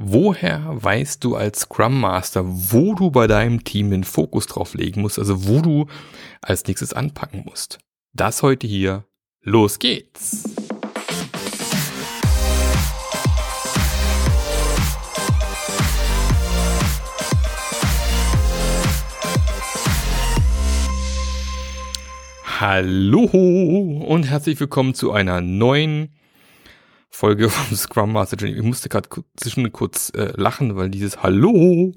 Woher weißt du als Scrum Master, wo du bei deinem Team den Fokus drauf legen musst, also wo du als nächstes anpacken musst? Das heute hier. Los geht's! Hallo und herzlich willkommen zu einer neuen Folge vom Scrum Master Journey. Ich musste gerade zwischen kurz äh, lachen, weil dieses Hallo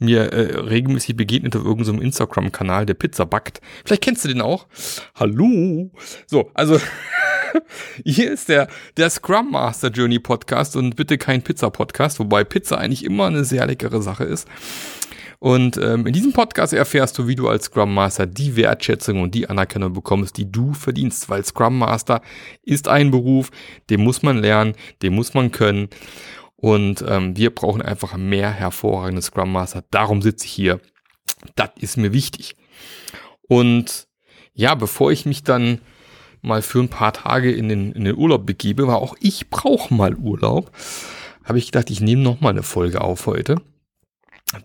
mir äh, regelmäßig begegnet auf irgendeinem so Instagram-Kanal, der Pizza backt. Vielleicht kennst du den auch. Hallo. So, also hier ist der, der Scrum Master Journey Podcast und bitte kein Pizza Podcast, wobei Pizza eigentlich immer eine sehr leckere Sache ist. Und ähm, in diesem Podcast erfährst du, wie du als Scrum Master die Wertschätzung und die Anerkennung bekommst, die du verdienst. Weil Scrum Master ist ein Beruf, den muss man lernen, den muss man können. Und ähm, wir brauchen einfach mehr hervorragende Scrum Master. Darum sitze ich hier. Das ist mir wichtig. Und ja, bevor ich mich dann mal für ein paar Tage in den, in den Urlaub begebe, war auch ich brauche mal Urlaub, habe ich gedacht, ich nehme noch mal eine Folge auf heute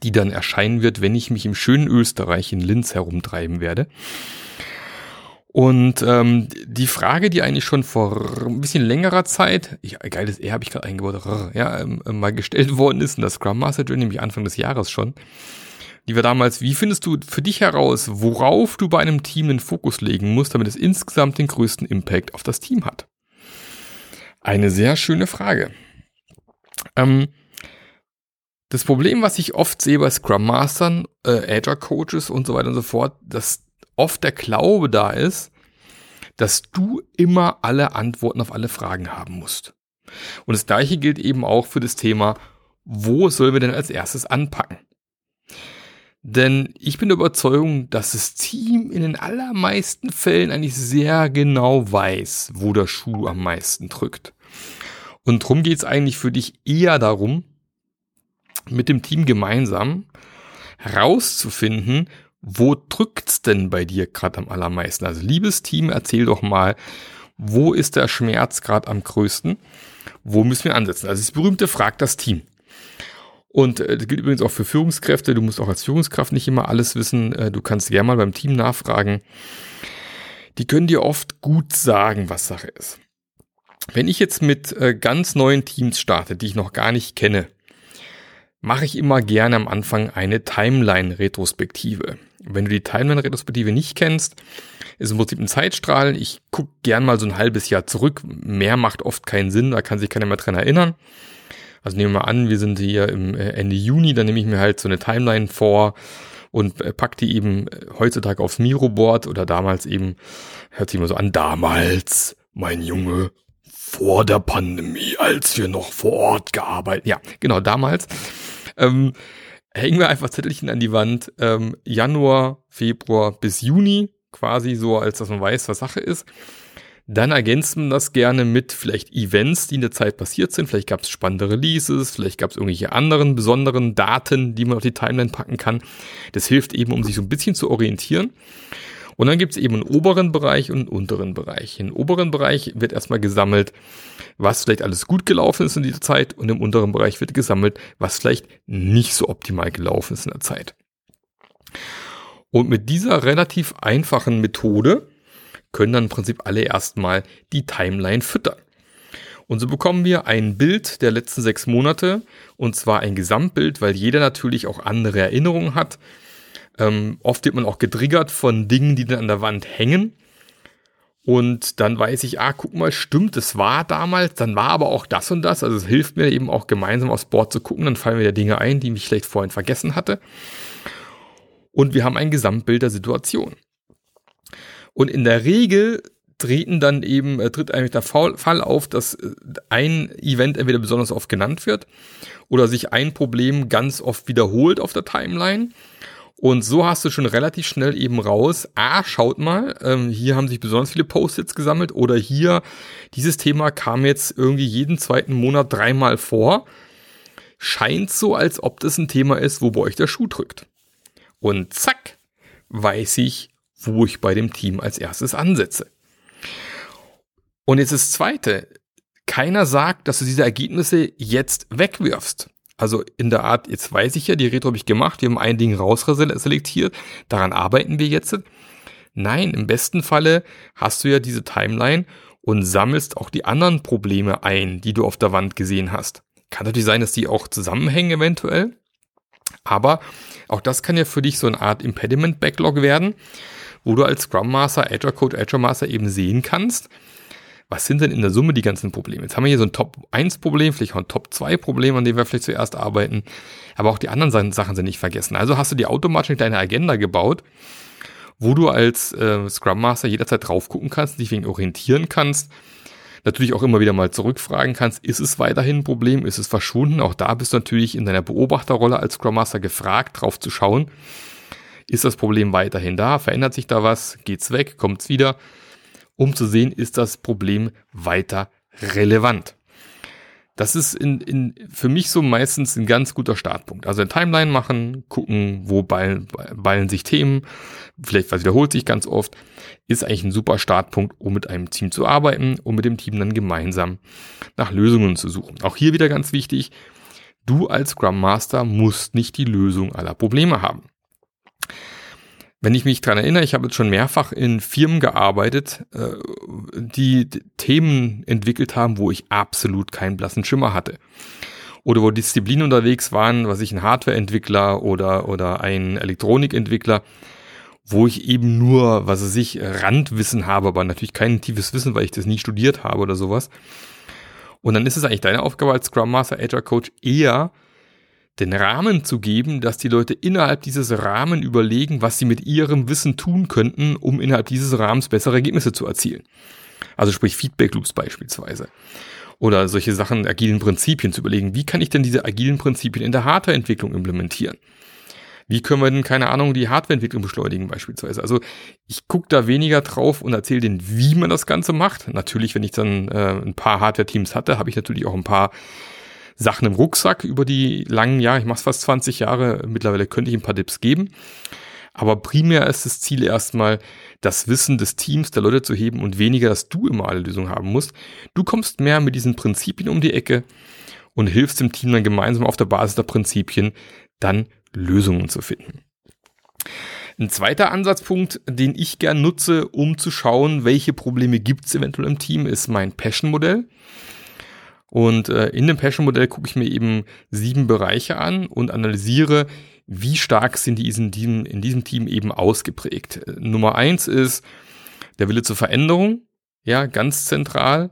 die dann erscheinen wird, wenn ich mich im schönen Österreich in Linz herumtreiben werde. Und ähm, die Frage, die eigentlich schon vor ein bisschen längerer Zeit, ich, geiles E habe ich gerade eingebaut, ja, ähm, mal gestellt worden ist in das Scrum Master Journey, nämlich Anfang des Jahres schon, die war damals, wie findest du für dich heraus, worauf du bei einem Team den Fokus legen musst, damit es insgesamt den größten Impact auf das Team hat? Eine sehr schöne Frage. Ähm, das Problem, was ich oft sehe bei Scrum Mastern, äh, Agile Coaches und so weiter und so fort, dass oft der Glaube da ist, dass du immer alle Antworten auf alle Fragen haben musst. Und das gleiche gilt eben auch für das Thema, wo sollen wir denn als erstes anpacken? Denn ich bin der Überzeugung, dass das Team in den allermeisten Fällen eigentlich sehr genau weiß, wo der Schuh am meisten drückt. Und darum geht es eigentlich für dich eher darum, mit dem Team gemeinsam herauszufinden, wo drückt's denn bei dir gerade am allermeisten? Also liebes Team, erzähl doch mal, wo ist der Schmerz gerade am größten? Wo müssen wir ansetzen? Also das berühmte fragt das Team. Und äh, das gilt übrigens auch für Führungskräfte. Du musst auch als Führungskraft nicht immer alles wissen. Äh, du kannst gerne mal beim Team nachfragen. Die können dir oft gut sagen, was Sache ist. Wenn ich jetzt mit äh, ganz neuen Teams starte, die ich noch gar nicht kenne, mache ich immer gerne am Anfang eine Timeline-Retrospektive. Wenn du die Timeline-Retrospektive nicht kennst, ist im Prinzip ein Zeitstrahl. Ich gucke gern mal so ein halbes Jahr zurück. Mehr macht oft keinen Sinn, da kann sich keiner mehr dran erinnern. Also nehmen wir mal an, wir sind hier im äh, Ende Juni, dann nehme ich mir halt so eine Timeline vor und äh, pack die eben äh, heutzutage aufs Miro-Board oder damals eben, hört sich immer so an, damals, mein Junge, vor der Pandemie, als wir noch vor Ort gearbeitet. Ja, genau, damals ähm, hängen wir einfach Zettelchen an die Wand. Ähm, Januar, Februar bis Juni, quasi so, als dass man weiß, was Sache ist. Dann ergänzt man das gerne mit vielleicht Events, die in der Zeit passiert sind. Vielleicht gab es spannende Releases, vielleicht gab es irgendwelche anderen besonderen Daten, die man auf die Timeline packen kann. Das hilft eben, um sich so ein bisschen zu orientieren. Und dann gibt es eben einen oberen Bereich und einen unteren Bereich. Im oberen Bereich wird erstmal gesammelt, was vielleicht alles gut gelaufen ist in dieser Zeit und im unteren Bereich wird gesammelt, was vielleicht nicht so optimal gelaufen ist in der Zeit. Und mit dieser relativ einfachen Methode können dann im Prinzip alle erstmal die Timeline füttern. Und so bekommen wir ein Bild der letzten sechs Monate und zwar ein Gesamtbild, weil jeder natürlich auch andere Erinnerungen hat ähm, oft wird man auch getriggert von Dingen, die dann an der Wand hängen. Und dann weiß ich, ah, guck mal, stimmt, es war damals, dann war aber auch das und das. Also es hilft mir eben auch gemeinsam aufs Board zu gucken, dann fallen mir Dinge ein, die ich vielleicht vorhin vergessen hatte. Und wir haben ein Gesamtbild der Situation. Und in der Regel treten dann eben, äh, tritt eigentlich der Fall auf, dass äh, ein Event entweder besonders oft genannt wird oder sich ein Problem ganz oft wiederholt auf der Timeline und so hast du schon relativ schnell eben raus, ah, schaut mal, ähm, hier haben sich besonders viele Post-its gesammelt oder hier, dieses Thema kam jetzt irgendwie jeden zweiten Monat dreimal vor. Scheint so, als ob das ein Thema ist, wo bei euch der Schuh drückt. Und zack, weiß ich, wo ich bei dem Team als erstes ansetze. Und jetzt das Zweite. Keiner sagt, dass du diese Ergebnisse jetzt wegwirfst. Also in der Art, jetzt weiß ich ja, die Retro habe ich gemacht, wir haben ein Ding rausselektiert, daran arbeiten wir jetzt. Nein, im besten Falle hast du ja diese Timeline und sammelst auch die anderen Probleme ein, die du auf der Wand gesehen hast. Kann natürlich sein, dass die auch zusammenhängen eventuell. Aber auch das kann ja für dich so eine Art Impediment-Backlog werden, wo du als Scrum Master, Agile Code, Agile Master eben sehen kannst, was sind denn in der Summe die ganzen Probleme? Jetzt haben wir hier so ein Top 1 Problem, vielleicht auch ein Top 2 Problem, an dem wir vielleicht zuerst arbeiten. Aber auch die anderen Sachen sind nicht vergessen. Also hast du dir automatisch in deine Agenda gebaut, wo du als äh, Scrum Master jederzeit drauf gucken kannst, dich wegen orientieren kannst. Natürlich auch immer wieder mal zurückfragen kannst, ist es weiterhin ein Problem, ist es verschwunden? Auch da bist du natürlich in deiner Beobachterrolle als Scrum Master gefragt, drauf zu schauen. Ist das Problem weiterhin da? Verändert sich da was? Geht's weg? Kommt's wieder? Um zu sehen, ist das Problem weiter relevant. Das ist in, in, für mich so meistens ein ganz guter Startpunkt. Also eine Timeline machen, gucken, wo ballen, ballen sich Themen, vielleicht was wiederholt sich ganz oft, ist eigentlich ein super Startpunkt, um mit einem Team zu arbeiten, um mit dem Team dann gemeinsam nach Lösungen zu suchen. Auch hier wieder ganz wichtig, du als Scrum Master musst nicht die Lösung aller Probleme haben. Wenn ich mich dran erinnere, ich habe jetzt schon mehrfach in Firmen gearbeitet, äh, die Themen entwickelt haben, wo ich absolut keinen blassen Schimmer hatte. Oder wo Disziplinen unterwegs waren, was ich ein Hardwareentwickler oder, oder ein Elektronikentwickler, wo ich eben nur, was weiß ich, Randwissen habe, aber natürlich kein tiefes Wissen, weil ich das nie studiert habe oder sowas. Und dann ist es eigentlich deine Aufgabe als Scrum Master, Agile Coach eher den Rahmen zu geben, dass die Leute innerhalb dieses Rahmen überlegen, was sie mit ihrem Wissen tun könnten, um innerhalb dieses Rahmens bessere Ergebnisse zu erzielen. Also sprich Feedback Loops beispielsweise. Oder solche Sachen, agilen Prinzipien zu überlegen, wie kann ich denn diese agilen Prinzipien in der Hardwareentwicklung implementieren? Wie können wir denn, keine Ahnung, die Hardwareentwicklung beschleunigen beispielsweise? Also ich gucke da weniger drauf und erzähle denen, wie man das Ganze macht. Natürlich, wenn ich dann äh, ein paar Hardware-Teams hatte, habe ich natürlich auch ein paar Sachen im Rucksack über die langen Jahre. Ich mache es fast 20 Jahre. Mittlerweile könnte ich ein paar Tipps geben. Aber primär ist das Ziel erstmal, das Wissen des Teams, der Leute zu heben und weniger, dass du immer alle Lösungen haben musst. Du kommst mehr mit diesen Prinzipien um die Ecke und hilfst dem Team dann gemeinsam auf der Basis der Prinzipien dann Lösungen zu finden. Ein zweiter Ansatzpunkt, den ich gern nutze, um zu schauen, welche Probleme gibt es eventuell im Team, ist mein Passion-Modell. Und äh, in dem Passion-Modell gucke ich mir eben sieben Bereiche an und analysiere, wie stark sind die in diesem, in diesem Team eben ausgeprägt. Äh, Nummer eins ist der Wille zur Veränderung, ja, ganz zentral.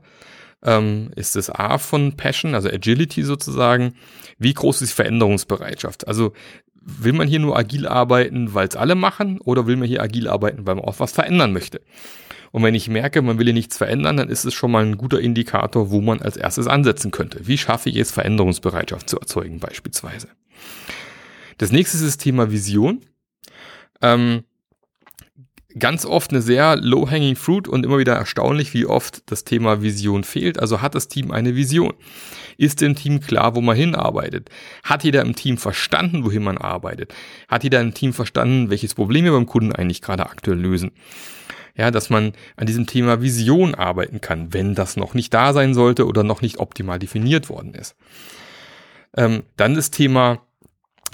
Ähm, ist das A von Passion, also Agility sozusagen. Wie groß ist die Veränderungsbereitschaft? Also will man hier nur agil arbeiten, weil es alle machen, oder will man hier agil arbeiten, weil man auch was verändern möchte? Und wenn ich merke, man will hier nichts verändern, dann ist es schon mal ein guter Indikator, wo man als erstes ansetzen könnte. Wie schaffe ich es, Veränderungsbereitschaft zu erzeugen beispielsweise? Das nächste ist das Thema Vision. Ähm, ganz oft eine sehr low-hanging fruit und immer wieder erstaunlich, wie oft das Thema Vision fehlt. Also hat das Team eine Vision? Ist dem Team klar, wo man hinarbeitet? Hat jeder im Team verstanden, wohin man arbeitet? Hat jeder im Team verstanden, welches Problem wir beim Kunden eigentlich gerade aktuell lösen? Ja, dass man an diesem Thema Vision arbeiten kann, wenn das noch nicht da sein sollte oder noch nicht optimal definiert worden ist. Ähm, dann das Thema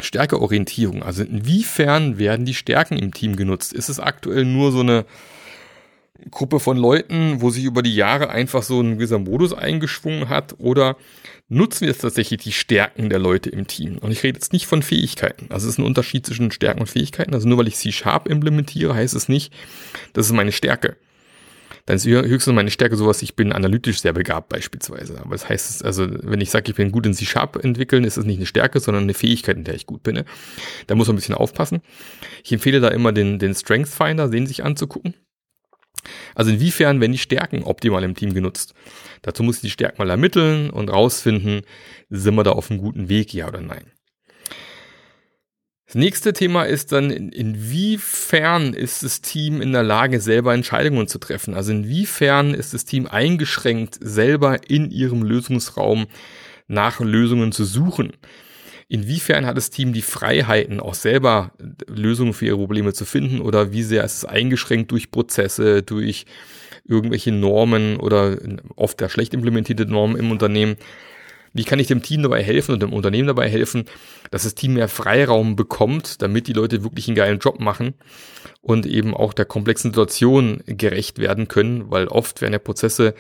Stärkeorientierung. Also inwiefern werden die Stärken im Team genutzt? Ist es aktuell nur so eine Gruppe von Leuten, wo sich über die Jahre einfach so ein gewisser Modus eingeschwungen hat oder nutzen wir jetzt tatsächlich die Stärken der Leute im Team? Und ich rede jetzt nicht von Fähigkeiten. Also es ist ein Unterschied zwischen Stärken und Fähigkeiten. Also nur weil ich C-Sharp implementiere, heißt es nicht, das ist meine Stärke. Dann ist höchstens meine Stärke sowas, ich bin analytisch sehr begabt beispielsweise. Aber das heißt, also wenn ich sage, ich bin gut in C-Sharp entwickeln, ist das nicht eine Stärke, sondern eine Fähigkeit, in der ich gut bin. Da muss man ein bisschen aufpassen. Ich empfehle da immer den, den Strength Finder, den sich anzugucken. Also inwiefern werden die Stärken optimal im Team genutzt? Dazu muss ich die Stärken mal ermitteln und rausfinden, sind wir da auf einem guten Weg, ja oder nein. Das nächste Thema ist dann, inwiefern ist das Team in der Lage, selber Entscheidungen zu treffen? Also inwiefern ist das Team eingeschränkt, selber in ihrem Lösungsraum nach Lösungen zu suchen? Inwiefern hat das Team die Freiheiten, auch selber Lösungen für ihre Probleme zu finden oder wie sehr ist es eingeschränkt durch Prozesse, durch irgendwelche Normen oder oft ja schlecht implementierte Normen im Unternehmen? Wie kann ich dem Team dabei helfen und dem Unternehmen dabei helfen, dass das Team mehr Freiraum bekommt, damit die Leute wirklich einen geilen Job machen und eben auch der komplexen Situation gerecht werden können, weil oft werden ja Prozesse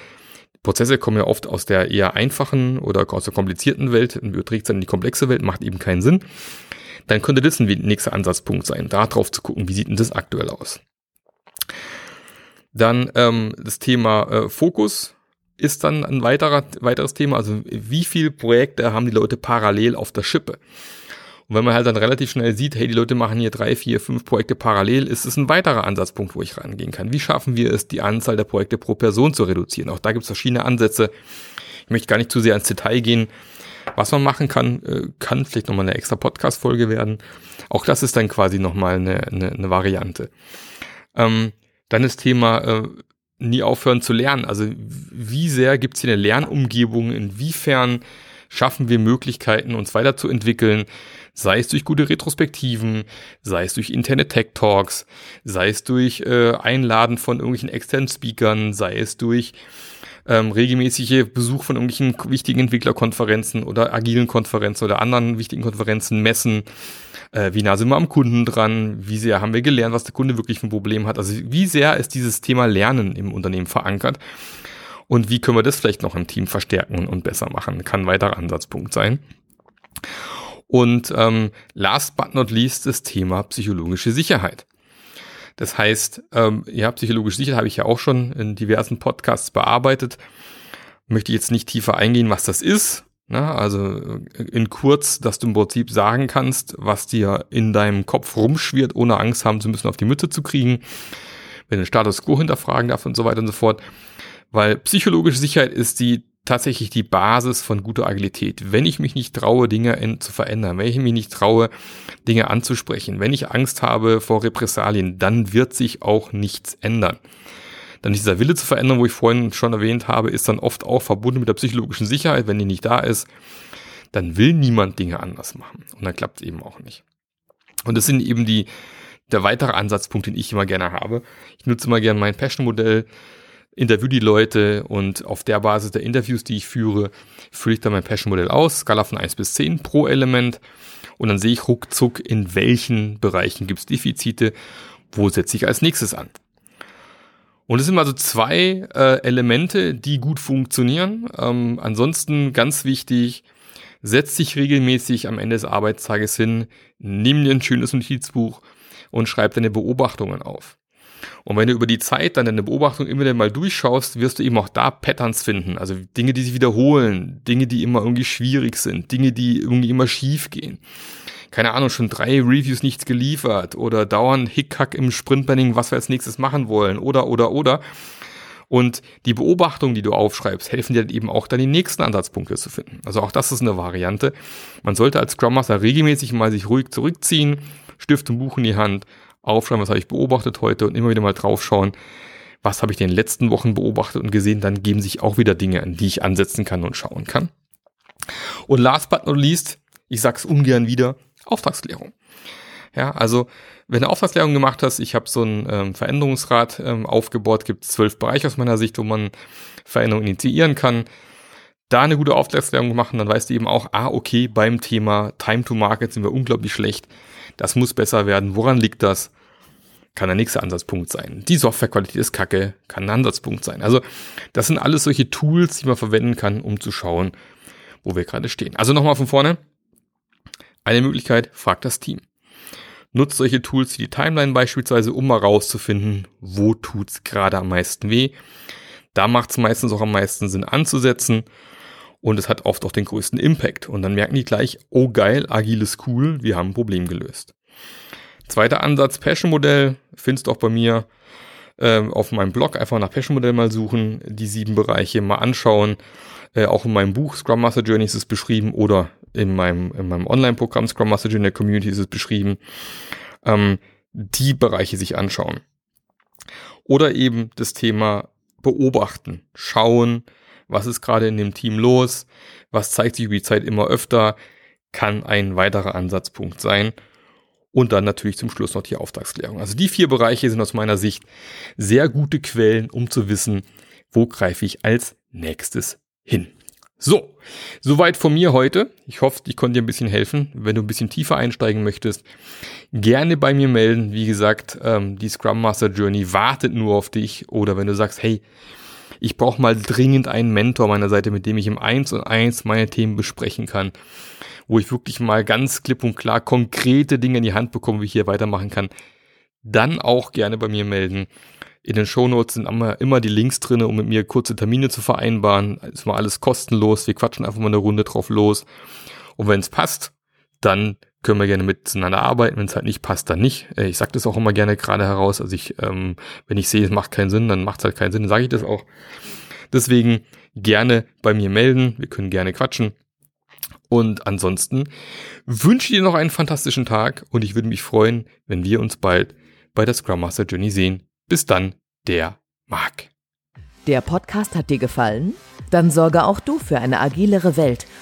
Prozesse kommen ja oft aus der eher einfachen oder aus der komplizierten Welt und überträgt es dann in die komplexe Welt, macht eben keinen Sinn. Dann könnte das ein nächster Ansatzpunkt sein, da drauf zu gucken, wie sieht denn das aktuell aus. Dann ähm, das Thema äh, Fokus ist dann ein weiterer, weiteres Thema. Also wie viele Projekte haben die Leute parallel auf der Schippe? Und wenn man halt dann relativ schnell sieht, hey, die Leute machen hier drei, vier, fünf Projekte parallel, ist es ein weiterer Ansatzpunkt, wo ich rangehen kann. Wie schaffen wir es, die Anzahl der Projekte pro Person zu reduzieren? Auch da gibt es verschiedene Ansätze. Ich möchte gar nicht zu sehr ins Detail gehen. Was man machen kann, äh, kann vielleicht nochmal eine extra Podcast-Folge werden. Auch das ist dann quasi nochmal eine, eine, eine Variante. Ähm, dann das Thema äh, nie aufhören zu lernen. Also wie sehr gibt es hier eine Lernumgebung? Inwiefern schaffen wir Möglichkeiten, uns weiterzuentwickeln? Sei es durch gute Retrospektiven, sei es durch interne Tech-Talks, sei es durch äh, Einladen von irgendwelchen externen Speakern, sei es durch ähm, regelmäßige Besuch von irgendwelchen wichtigen Entwicklerkonferenzen oder agilen Konferenzen oder anderen wichtigen Konferenzen, Messen. Äh, wie nah sind wir am Kunden dran? Wie sehr haben wir gelernt, was der Kunde wirklich für ein Problem hat? Also wie sehr ist dieses Thema Lernen im Unternehmen verankert? Und wie können wir das vielleicht noch im Team verstärken und besser machen? Kann ein weiterer Ansatzpunkt sein. Und ähm, last but not least das Thema psychologische Sicherheit. Das heißt, ähm, ja, psychologische Sicherheit habe ich ja auch schon in diversen Podcasts bearbeitet. Möchte jetzt nicht tiefer eingehen, was das ist. Ne? Also äh, in kurz, dass du im Prinzip sagen kannst, was dir in deinem Kopf rumschwirrt, ohne Angst haben zu müssen, auf die Mütze zu kriegen. Wenn du den Status quo hinterfragen darf und so weiter und so fort. Weil psychologische Sicherheit ist die tatsächlich die Basis von guter Agilität. Wenn ich mich nicht traue, Dinge in, zu verändern, wenn ich mich nicht traue, Dinge anzusprechen, wenn ich Angst habe vor Repressalien, dann wird sich auch nichts ändern. Dann dieser Wille zu verändern, wo ich vorhin schon erwähnt habe, ist dann oft auch verbunden mit der psychologischen Sicherheit. Wenn die nicht da ist, dann will niemand Dinge anders machen. Und dann klappt es eben auch nicht. Und das sind eben die, der weitere Ansatzpunkt, den ich immer gerne habe. Ich nutze immer gerne mein Passion-Modell, interview die Leute und auf der Basis der Interviews, die ich führe, fülle ich dann mein Passion-Modell aus, Skala von 1 bis 10 pro Element und dann sehe ich ruckzuck, in welchen Bereichen gibt es Defizite, wo setze ich als nächstes an. Und es sind also zwei äh, Elemente, die gut funktionieren. Ähm, ansonsten ganz wichtig, setz dich regelmäßig am Ende des Arbeitstages hin, nimm dir ein schönes Notizbuch und schreib deine Beobachtungen auf. Und wenn du über die Zeit dann deine Beobachtung immer wieder mal durchschaust, wirst du eben auch da Patterns finden. Also Dinge, die sich wiederholen, Dinge, die immer irgendwie schwierig sind, Dinge, die irgendwie immer schief gehen. Keine Ahnung, schon drei Reviews nichts geliefert oder dauernd Hickhack im Sprintbanning, was wir als nächstes machen wollen oder, oder, oder. Und die Beobachtungen, die du aufschreibst, helfen dir dann eben auch dann die nächsten Ansatzpunkte zu finden. Also auch das ist eine Variante. Man sollte als Scrum Master regelmäßig mal sich ruhig zurückziehen, Stift und Buch in die Hand, aufschreiben, was habe ich beobachtet heute und immer wieder mal draufschauen, was habe ich in den letzten Wochen beobachtet und gesehen, dann geben sich auch wieder Dinge an, die ich ansetzen kann und schauen kann. Und last but not least, ich sag's ungern wieder, Auftragsklärung. Ja, also wenn du Auftragsklärung gemacht hast, ich habe so ein ähm, Veränderungsrad ähm, aufgebaut, gibt zwölf Bereiche aus meiner Sicht, wo man Veränderungen initiieren kann. Da eine gute Auftragsklärung machen, dann weißt du eben auch, ah, okay, beim Thema Time to Market sind wir unglaublich schlecht das muss besser werden. Woran liegt das? Kann der nächste Ansatzpunkt sein. Die Softwarequalität ist kacke, kann ein Ansatzpunkt sein. Also das sind alles solche Tools, die man verwenden kann, um zu schauen, wo wir gerade stehen. Also nochmal von vorne. Eine Möglichkeit, fragt das Team. Nutzt solche Tools wie die Timeline beispielsweise, um mal rauszufinden, wo tut's gerade am meisten weh. Da macht es meistens auch am meisten Sinn anzusetzen und es hat oft auch den größten Impact. Und dann merken die gleich, oh geil, agil ist cool, wir haben ein Problem gelöst. Zweiter Ansatz, Passion-Modell, findest auch bei mir äh, auf meinem Blog. Einfach nach Passion-Modell mal suchen, die sieben Bereiche mal anschauen. Äh, auch in meinem Buch Scrum Master Journey ist es beschrieben oder in meinem, in meinem Online-Programm Scrum Master Journey Community ist es beschrieben. Ähm, die Bereiche sich anschauen. Oder eben das Thema beobachten, schauen, was ist gerade in dem Team los, was zeigt sich über die Zeit immer öfter, kann ein weiterer Ansatzpunkt sein. Und dann natürlich zum Schluss noch die Auftragsklärung. Also die vier Bereiche sind aus meiner Sicht sehr gute Quellen, um zu wissen, wo greife ich als nächstes hin. So, soweit von mir heute. Ich hoffe, ich konnte dir ein bisschen helfen. Wenn du ein bisschen tiefer einsteigen möchtest, gerne bei mir melden. Wie gesagt, ähm, die Scrum Master Journey wartet nur auf dich. Oder wenn du sagst, hey, ich brauche mal dringend einen Mentor meiner Seite, mit dem ich im Eins und Eins meine Themen besprechen kann, wo ich wirklich mal ganz klipp und klar konkrete Dinge in die Hand bekomme, wie ich hier weitermachen kann, dann auch gerne bei mir melden. In den Shownotes sind immer, die Links drinne, um mit mir kurze Termine zu vereinbaren. Ist mal alles kostenlos. Wir quatschen einfach mal eine Runde drauf los. Und wenn es passt, dann können wir gerne miteinander arbeiten. Wenn es halt nicht passt, dann nicht. Äh, ich sage das auch immer gerne gerade heraus. Also ich, ähm, wenn ich sehe, es macht keinen Sinn, dann macht es halt keinen Sinn, dann sage ich das auch. Deswegen gerne bei mir melden. Wir können gerne quatschen. Und ansonsten wünsche ich dir noch einen fantastischen Tag und ich würde mich freuen, wenn wir uns bald bei der Scrum Master Journey sehen. Bis dann, der Marc. Der Podcast hat dir gefallen? Dann sorge auch du für eine agilere Welt